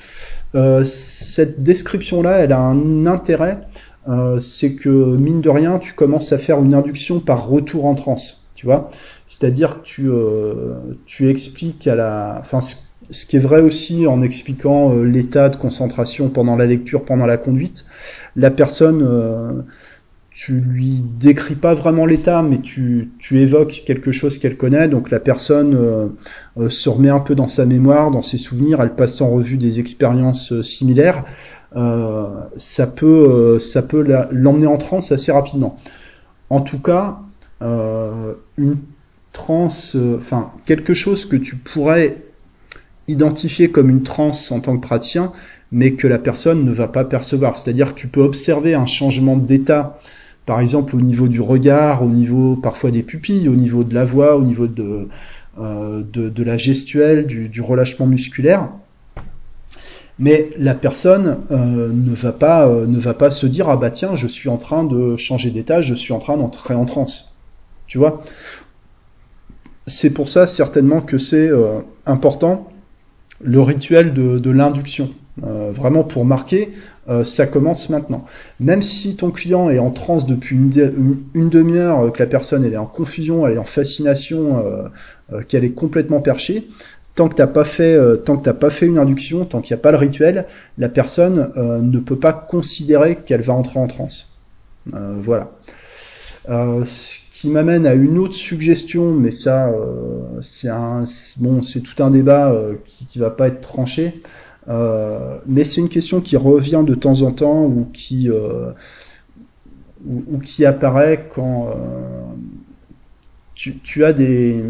Euh, cette description-là, elle a un intérêt, euh, c'est que mine de rien, tu commences à faire une induction par retour en transe, tu vois. C'est-à-dire que tu, euh, tu expliques à la, enfin, ce qui est vrai aussi en expliquant euh, l'état de concentration pendant la lecture, pendant la conduite, la personne tu lui décris pas vraiment l'état, mais tu, tu évoques quelque chose qu'elle connaît, donc la personne euh, euh, se remet un peu dans sa mémoire, dans ses souvenirs, elle passe en revue des expériences euh, similaires, ça peut, ça peut l'emmener en transe assez rapidement. En tout cas, une transe, enfin quelque chose que tu pourrais identifier comme une transe en tant que praticien, mais que la personne ne va pas percevoir. C'est-à-dire que tu peux observer un changement d'état par exemple au niveau du regard, au niveau parfois des pupilles, au niveau de la voix, au niveau de, euh, la gestuelle, du, relâchement musculaire. Mais la personne euh, ne, va pas, euh, ne va pas se dire ah bah tiens je suis en train de changer d'état, je suis en train d'entrer en transe. Tu vois? C'est pour ça certainement que c'est important le rituel de, l'induction. vraiment pour marquer euh, ça commence maintenant. Même si ton client est en transe depuis une, demi-heure, euh, que la personne est en confusion, elle est en fascination, euh, qu'elle est complètement perchée, tant que t'as pas fait, pas fait une induction, tant qu'il n'y a pas le rituel, la personne ne peut pas considérer qu'elle va entrer en transe. voilà. Qui m'amène à une autre suggestion, mais ça, c'est un, bon, c'est tout un débat qui, qui va pas être tranché. Euh, mais c'est une question qui revient de temps en temps ou qui, euh, ou, qui apparaît quand euh, tu, tu, as des,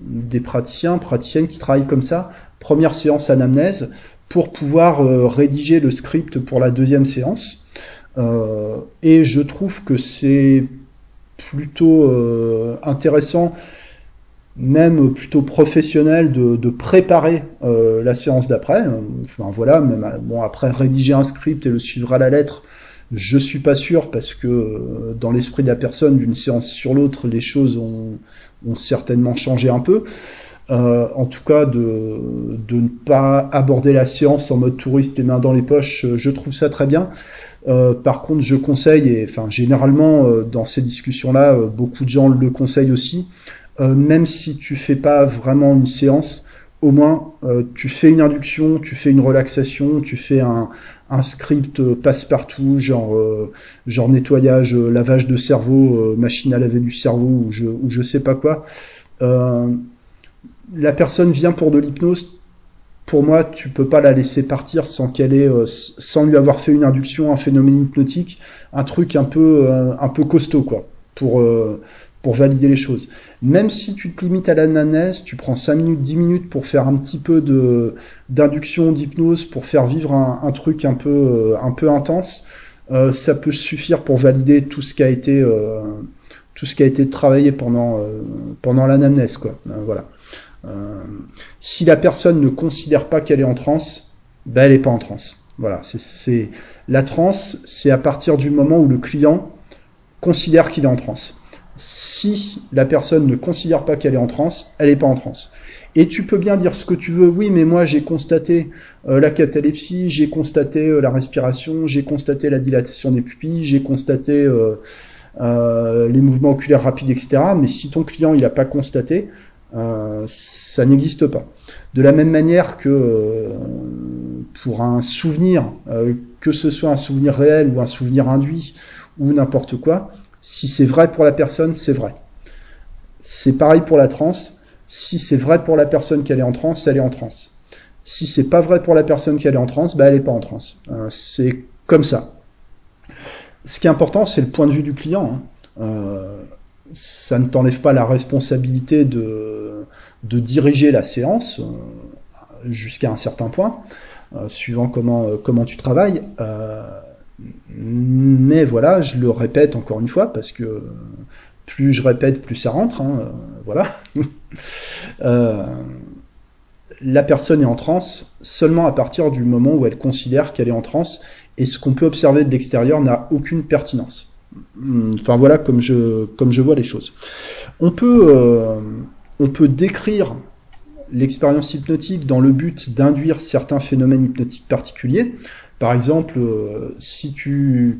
des praticiens, praticiennes qui travaillent comme ça. Première séance anamnèse pour pouvoir rédiger le script pour la deuxième séance. et je trouve que c'est plutôt intéressant même plutôt professionnel de, préparer euh, la séance d'après. Enfin voilà, même bon après rédiger un script et le suivre à la lettre, je suis pas sûr parce que euh, dans l'esprit de la personne d'une séance sur l'autre, les choses ont, certainement changé un peu. Euh, en tout cas, de, de ne pas aborder la séance en mode touriste, les mains dans les poches, je trouve ça très bien. Euh, par contre, je conseille, et enfin généralement euh, dans ces discussions-là, beaucoup de gens le conseillent aussi, euh, même si tu fais pas vraiment une séance, au moins euh, tu fais une induction, tu fais une relaxation, tu fais un, un script passe-partout, genre, euh, genre nettoyage, lavage de cerveau, machine à laver du cerveau, ou je, ou je sais pas quoi. la personne vient pour de l'hypnose, pour moi, tu peux pas la laisser partir sans qu'elle ait, sans lui avoir fait une induction, un phénomène hypnotique, un truc un peu, un peu costaud, quoi, pour, pour valider les choses. Même si tu te limites à l'ananas, tu prends 5 minutes, 10 minutes pour faire un petit peu de d'induction, d'hypnose, pour faire vivre un, truc un peu, euh, un peu intense, euh, ça peut suffire pour valider tout ce qui a été, euh, tout ce qui a été travaillé pendant, pendant l'anamnèse, quoi. voilà. Si la personne ne considère pas qu'elle est en transe, ben elle est pas en transe. Voilà, c'est la transe, c'est à partir du moment où le client considère qu'il est en transe si la personne ne considère pas qu'elle est en transe, elle n'est pas en transe. Et tu peux bien dire ce que tu veux, oui, mais moi j'ai constaté euh, la catalepsie, j'ai constaté euh, la respiration, j'ai constaté la dilatation des pupilles, j'ai constaté euh, les mouvements oculaires rapides, etc. Mais si ton client il n'a pas constaté, ça n'existe pas. De la même manière que pour un souvenir, que ce soit un souvenir réel ou un souvenir induit ou n'importe quoi, si c'est vrai pour la personne, c'est vrai. C'est pareil pour la transe. Si c'est vrai pour la personne qu'elle est en transe, elle est en transe. Si c'est pas vrai pour la personne qu'elle est en transe, bah elle est pas en transe. Euh, c'est comme ça. Ce qui est important, c'est le point de vue du client. Hein. Euh, ça ne t'enlève pas la responsabilité de, de diriger la séance euh, jusqu'à un certain point, suivant comment, comment tu travailles. mais voilà, je le répète encore une fois, parce que plus je répète, plus ça rentre. Hein, voilà. la personne est en transe seulement à partir du moment où elle considère qu'elle est en transe et ce qu'on peut observer de l'extérieur n'a aucune pertinence. Enfin voilà comme je, comme je vois les choses. On peut, euh, on peut décrire l'expérience hypnotique dans le but d'induire certains phénomènes hypnotiques particuliers. Par exemple, euh, si tu,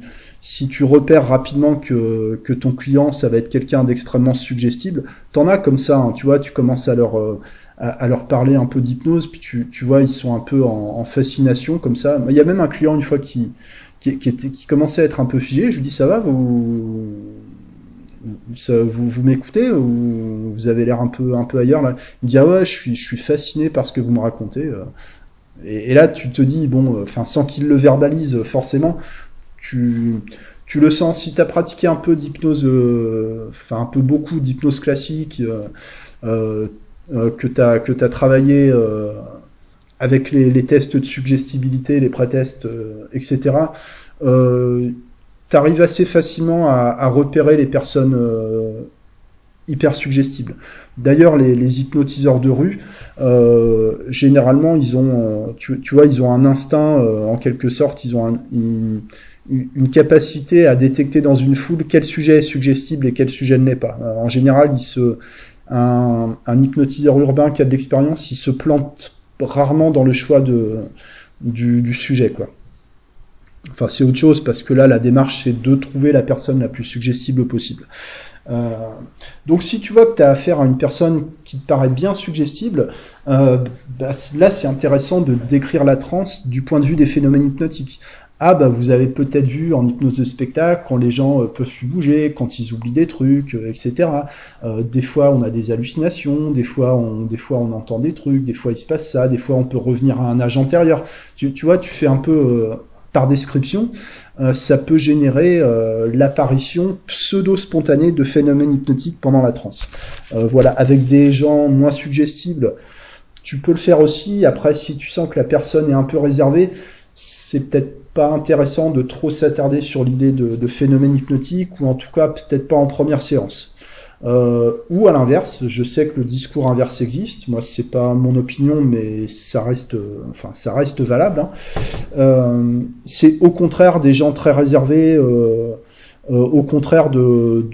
repères rapidement que, ton client, ça va être quelqu'un d'extrêmement suggestible, t'en as comme ça, hein, tu vois, tu commences à leur... Euh, à, parler un peu d'hypnose, puis tu, tu, vois, ils sont un peu en, fascination comme ça. Il y a même un client une fois qui, qui commençait à être un peu figé, je lui dis ça va, vous, vous, vous m'écoutez ou vous avez l'air un peu, un peu ailleurs là? Il me dit ah ouais, je suis, je suis fasciné par ce que vous me racontez. Euh. Et, là, tu te dis, bon, enfin, sans qu'il le verbalise forcément, tu, tu le sens. Si tu as pratiqué un peu d'hypnose, euh, enfin, un peu beaucoup d'hypnose classique, euh, euh, que tu as, que as travaillé euh, avec les, les, tests de suggestibilité, les pré-tests, euh, etc., tu arrives assez facilement à, repérer les personnes hyper suggestibles. D'ailleurs, les, hypnotiseurs de rue, euh, généralement, ils ont, tu, tu, vois, ils ont un instinct, euh, en quelque sorte, ils ont un, une, capacité à détecter dans une foule quel sujet est suggestible et quel sujet ne l'est pas. en général, un, hypnotiseur urbain qui a de l'expérience, il se plante rarement dans le choix de, du, sujet, quoi. Enfin, c'est autre chose parce que là, la démarche, c'est de trouver la personne la plus suggestible possible. Euh, donc, si tu vois que tu as affaire à une personne qui te paraît bien suggestible, euh, bah, là, c'est intéressant de décrire la transe du point de vue des phénomènes hypnotiques ah bah vous avez peut-être vu en hypnose de spectacle quand les gens euh, peuvent plus bouger, quand ils oublient des trucs, euh, etc. Euh, des fois on a des hallucinations, des fois on, des fois on entend des trucs, des fois il se passe ça, des fois on peut revenir à un âge antérieur. Tu, tu vois, tu fais un peu par description, ça peut générer l'apparition pseudo-spontanée de phénomènes hypnotiques pendant la transe. voilà, avec des gens moins suggestibles, tu peux le faire aussi. Après, si tu sens que la personne est un peu réservée, c'est peut-être pas intéressant de trop s'attarder sur l'idée de, de phénomène hypnotique, ou en tout cas peut-être pas en première séance. Euh, ou à l'inverse, je sais que le discours inverse existe. Moi, c'est pas mon opinion, mais ça reste, enfin, ça reste valable. Hein. Euh, c'est au contraire des gens très réservés, euh, euh au contraire de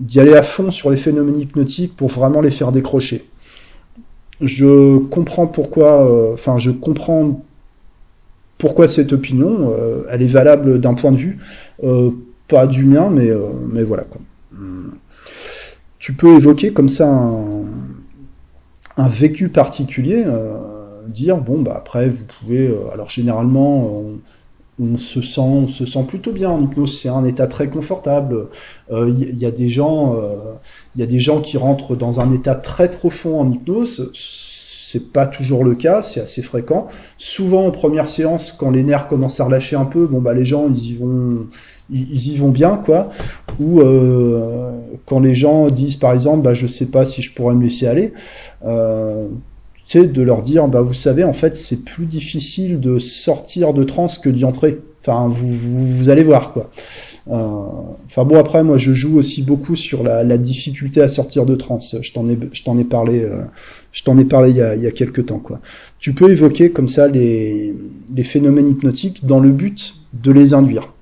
d'y aller à fond sur les phénomènes hypnotiques pour vraiment les faire décrocher. Je comprends pourquoi, euh, enfin, je comprends pourquoi cette opinion euh, Elle est valable d'un point de vue, euh, pas du mien, mais, euh, mais voilà. Quoi. Tu peux évoquer comme ça un, vécu particulier, dire bon bah après vous pouvez, alors généralement on, se sent, on se sent plutôt bien en hypnose, c'est un état très confortable. Il y, a des gens, il y a des gens qui rentrent dans un état très profond en hypnose c'est pas toujours le cas, c'est assez fréquent. Souvent en première séance, quand les nerfs commencent à relâcher un peu, bon bah les gens ils y vont, ils, y vont bien quoi. Ou euh, quand les gens disent par exemple, bah je sais pas si je pourrais me laisser aller. Euh, sais, de leur dire, bah vous savez, en fait, c'est plus difficile de sortir de transe que d'y entrer. Enfin, vous, vous, allez voir, quoi. Euh, enfin bon, après, moi, je joue aussi beaucoup sur la, la difficulté à sortir de transe. Je t'en ai, je t'en ai parlé, euh, je t'en ai parlé il y, a, il y a quelques temps, quoi. Tu peux évoquer comme ça les, les phénomènes hypnotiques dans le but de les induire.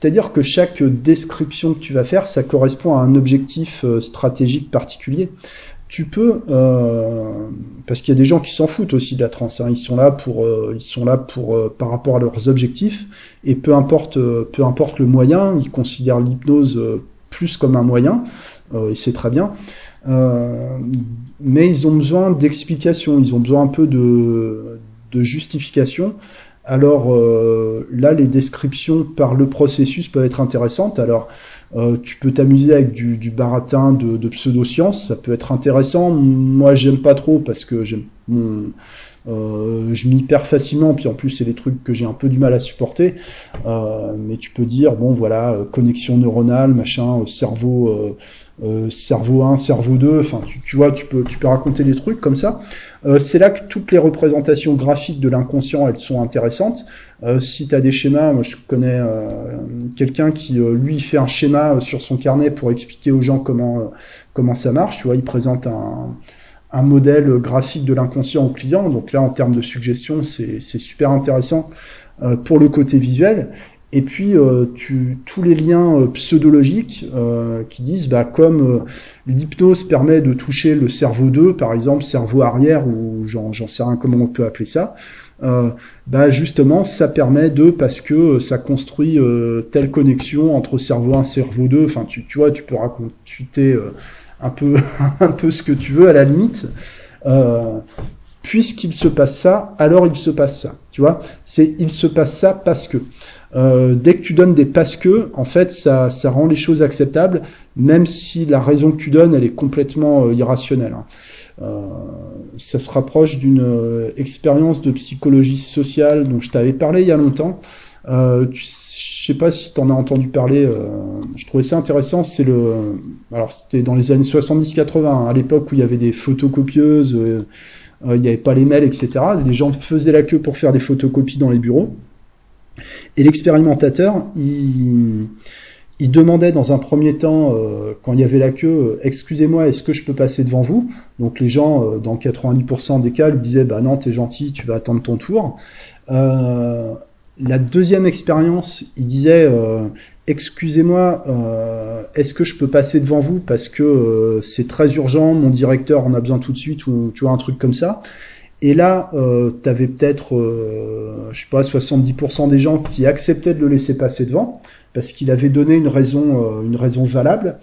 C'est-à-dire que chaque description que tu vas faire, ça correspond à un objectif euh, stratégique particulier tu peux, euh, parce qu'il y a des gens qui s'en foutent aussi de la transe. Hein, ils sont là pour, euh, ils sont là pour, euh, par rapport à leurs objectifs, et peu importe, peu importe le moyen, ils considèrent l'hypnose plus comme un moyen, et c'est très bien. mais ils ont besoin d'explications, ils ont besoin un peu de, de justification. Alors là, les descriptions par le processus peuvent être intéressantes. Alors, tu peux t'amuser avec du, baratin de, pseudosciences, ça peut être intéressant. Moi, j'aime pas trop parce que j'aime euh, je m'y perds facilement, puis en plus c'est des trucs que j'ai un peu du mal à supporter. Euh, mais tu peux dire bon voilà euh, connexion neuronale, machin, cerveau, cerveau 1, cerveau 2. Enfin tu, tu, vois, tu peux tu peux raconter des trucs comme ça. c'est là que toutes les représentations graphiques de l'inconscient elles sont intéressantes. si tu as des schémas, moi je connais quelqu'un qui lui fait un schéma sur son carnet pour expliquer aux gens comment comment ça marche. Tu vois, il présente un un modèle graphique de l'inconscient au client. Donc là, en termes de suggestion, c'est super intéressant euh, pour le côté visuel. Et puis, euh, tu, tous les liens euh, pseudologiques qui disent, bah, comme l'hypnose permet de toucher le cerveau 2, par exemple, cerveau arrière, ou j'en sais rien comment on peut appeler ça, bah justement, ça permet de, parce que ça construit telle connexion entre cerveau 1 et cerveau 2, enfin, tu, tu vois, tu peux raconter un peu, un peu ce que tu veux à la limite. Euh, puisqu'il se passe ça, alors il se passe ça. Tu vois, c'est il se passe ça parce que. Euh, dès que tu donnes des parce que, en fait, ça, ça rend les choses acceptables, même si la raison que tu donnes, elle est complètement euh, irrationnelle. Hein. Euh, ça se rapproche d'une euh, expérience de psychologie sociale dont je t'avais parlé il y a longtemps. tu sais pas si tu en as entendu parler, euh, je trouvais ça intéressant, c'est le... Alors c'était dans les années 70-80, hein, à l'époque où il y avait des photocopieuses, euh, euh, il n'y avait pas les mails, etc. Les gens faisaient la queue pour faire des photocopies dans les bureaux. Et l'expérimentateur, il, demandait dans un premier temps, quand il y avait la queue, excusez-moi, est-ce que je peux passer devant vous? Donc les gens, dans 90% des cas, lui disaient, bah non, t'es gentil, tu vas attendre ton tour. Euh, la deuxième expérience, il disait euh, excusez-moi, euh, est-ce que je peux passer devant vous? Parce que euh, c'est très urgent, mon directeur en a besoin tout de suite ou tu vois un truc comme ça. Et là, euh, tu avais peut-être, je sais pas, 70% des gens qui acceptaient de le laisser passer devant parce qu'il avait donné une raison, une raison valable.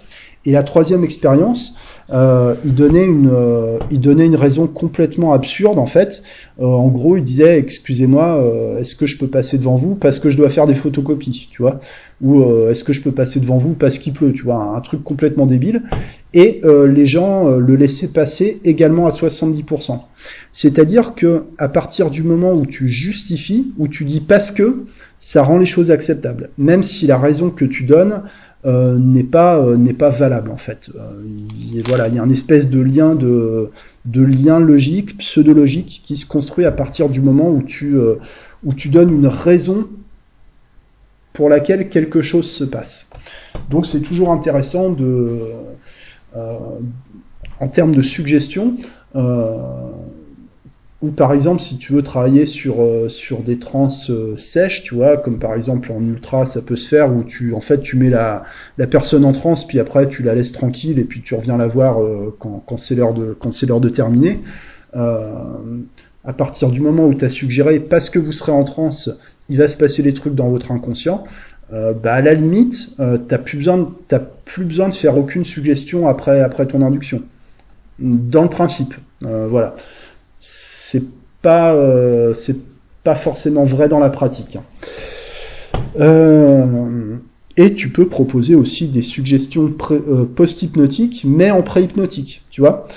Et la troisième expérience, euh, il donnait une, euh, il donnait une raison complètement absurde en fait. Euh, en gros, il disait excusez-moi, est-ce que je peux passer devant vous parce que je dois faire des photocopies, tu vois, ou est-ce que je peux passer devant vous parce qu'il pleut, tu vois, un truc complètement débile. Et les gens le laissaient passer également à 70%. C'est-à-dire que à partir du moment où tu justifies, où tu dis parce que, ça rend les choses acceptables, même si la raison que tu donnes euh, n'est pas euh, n'est pas valable en fait. Euh, voilà, il y a une espèce de lien de de lien logique, pseudologique qui se construit à partir du moment où tu où tu donnes une raison pour laquelle quelque chose se passe. Donc c'est toujours intéressant de en termes de suggestion. Ou par exemple, si tu veux travailler sur, euh, sur des trans euh, sèches, tu vois, comme par exemple en ultra, ça peut se faire où tu, en fait, tu mets la, la personne en transe, puis après tu la laisses tranquille et puis tu reviens la voir euh, quand, quand c'est l'heure de, quand c'est l'heure de terminer. à partir du moment où tu as suggéré, parce que vous serez en transe, il va se passer des trucs dans votre inconscient, bah à la limite, t'as plus besoin, t'as plus besoin de faire aucune suggestion après après ton induction. Dans le principe, voilà c'est pas euh, c'est pas forcément vrai dans la pratique. Euh, et tu peux proposer aussi des suggestions euh, post-hypnotiques, mais en pré-hypnotique, tu vois.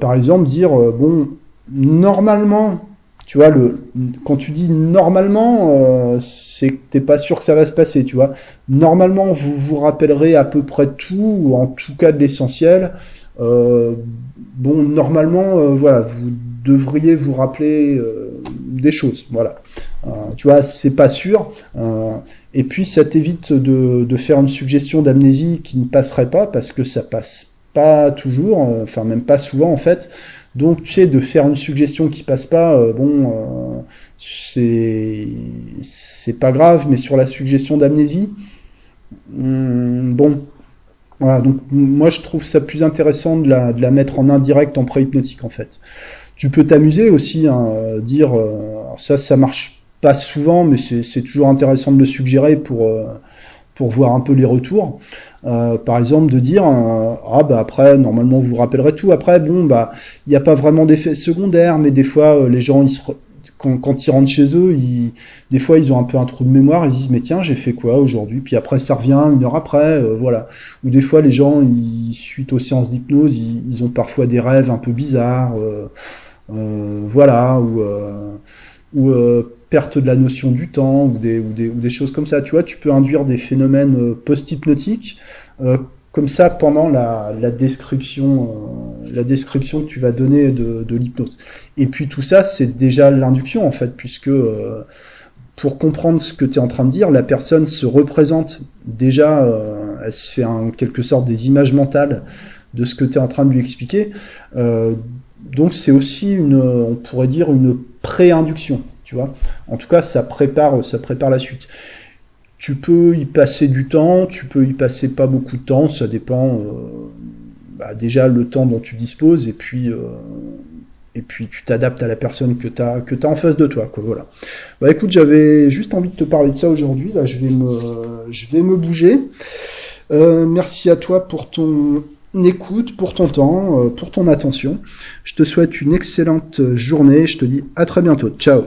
par exemple, dire, bon, normalement, tu vois, le, quand tu dis normalement, c'est que t'es pas sûr que ça va se passer, tu vois. Normalement, vous vous rappellerez à peu près tout, ou en tout cas de l'essentiel. Bon, normalement, voilà, vous devriez vous rappeler euh, des choses. Voilà. Euh, tu vois, c'est pas sûr. Euh, et puis, ça t'évite de, faire une suggestion d'amnésie qui ne passerait pas parce que ça passe pas toujours, enfin même pas souvent en fait. Donc, tu sais, de faire une suggestion qui passe pas, bon, c'est c'est pas grave, mais sur la suggestion d'amnésie, hmm, bon, voilà. Donc, moi, je trouve ça plus intéressant de la, de la mettre en indirect en pré-hypnotique en fait. Tu peux t'amuser aussi, hein, dire euh, ça, ça marche pas souvent, mais c'est toujours intéressant de le suggérer pour euh, pour voir un peu les retours. Euh, par exemple, de dire euh, ah bah après normalement vous vous rappellerez tout. Après bon bah il n'y a pas vraiment d'effet secondaire, mais des fois euh, les gens ils se quand, ils rentrent chez eux, des fois ils ont un peu un trou de mémoire, ils disent mais tiens j'ai fait quoi aujourd'hui? Puis après ça revient une heure après, voilà. Ou des fois les gens ils, suite aux séances d'hypnose, ils, ont parfois des rêves un peu bizarres, voilà, ou perte de la notion du temps ou des, ou des, choses comme ça. Tu vois, tu peux induire des phénomènes euh, post-hypnotiques euh, comme ça pendant la, description, euh, la description que tu vas donner de, l'hypnose. Et puis tout ça, c'est déjà l'induction en fait, puisque euh, pour comprendre ce que tu es en train de dire, la personne se représente déjà, euh, elle se fait en quelque sorte des images mentales de ce que tu es en train de lui expliquer. donc c'est aussi une, on pourrait dire une pré-induction en tout cas, ça prépare, ça prépare la suite. Tu peux y passer du temps, tu peux y passer pas beaucoup de temps, ça dépend euh, bah, déjà le temps dont tu disposes et puis euh, et puis tu t'adaptes à la personne que tu as en face de toi voilà. Bah écoute, j'avais juste envie de te parler de ça aujourd'hui là, je vais me je vais me bouger. Euh, merci à toi pour ton écoute, pour ton temps, pour ton attention. Je te souhaite une excellente journée, je te dis à très bientôt. Ciao.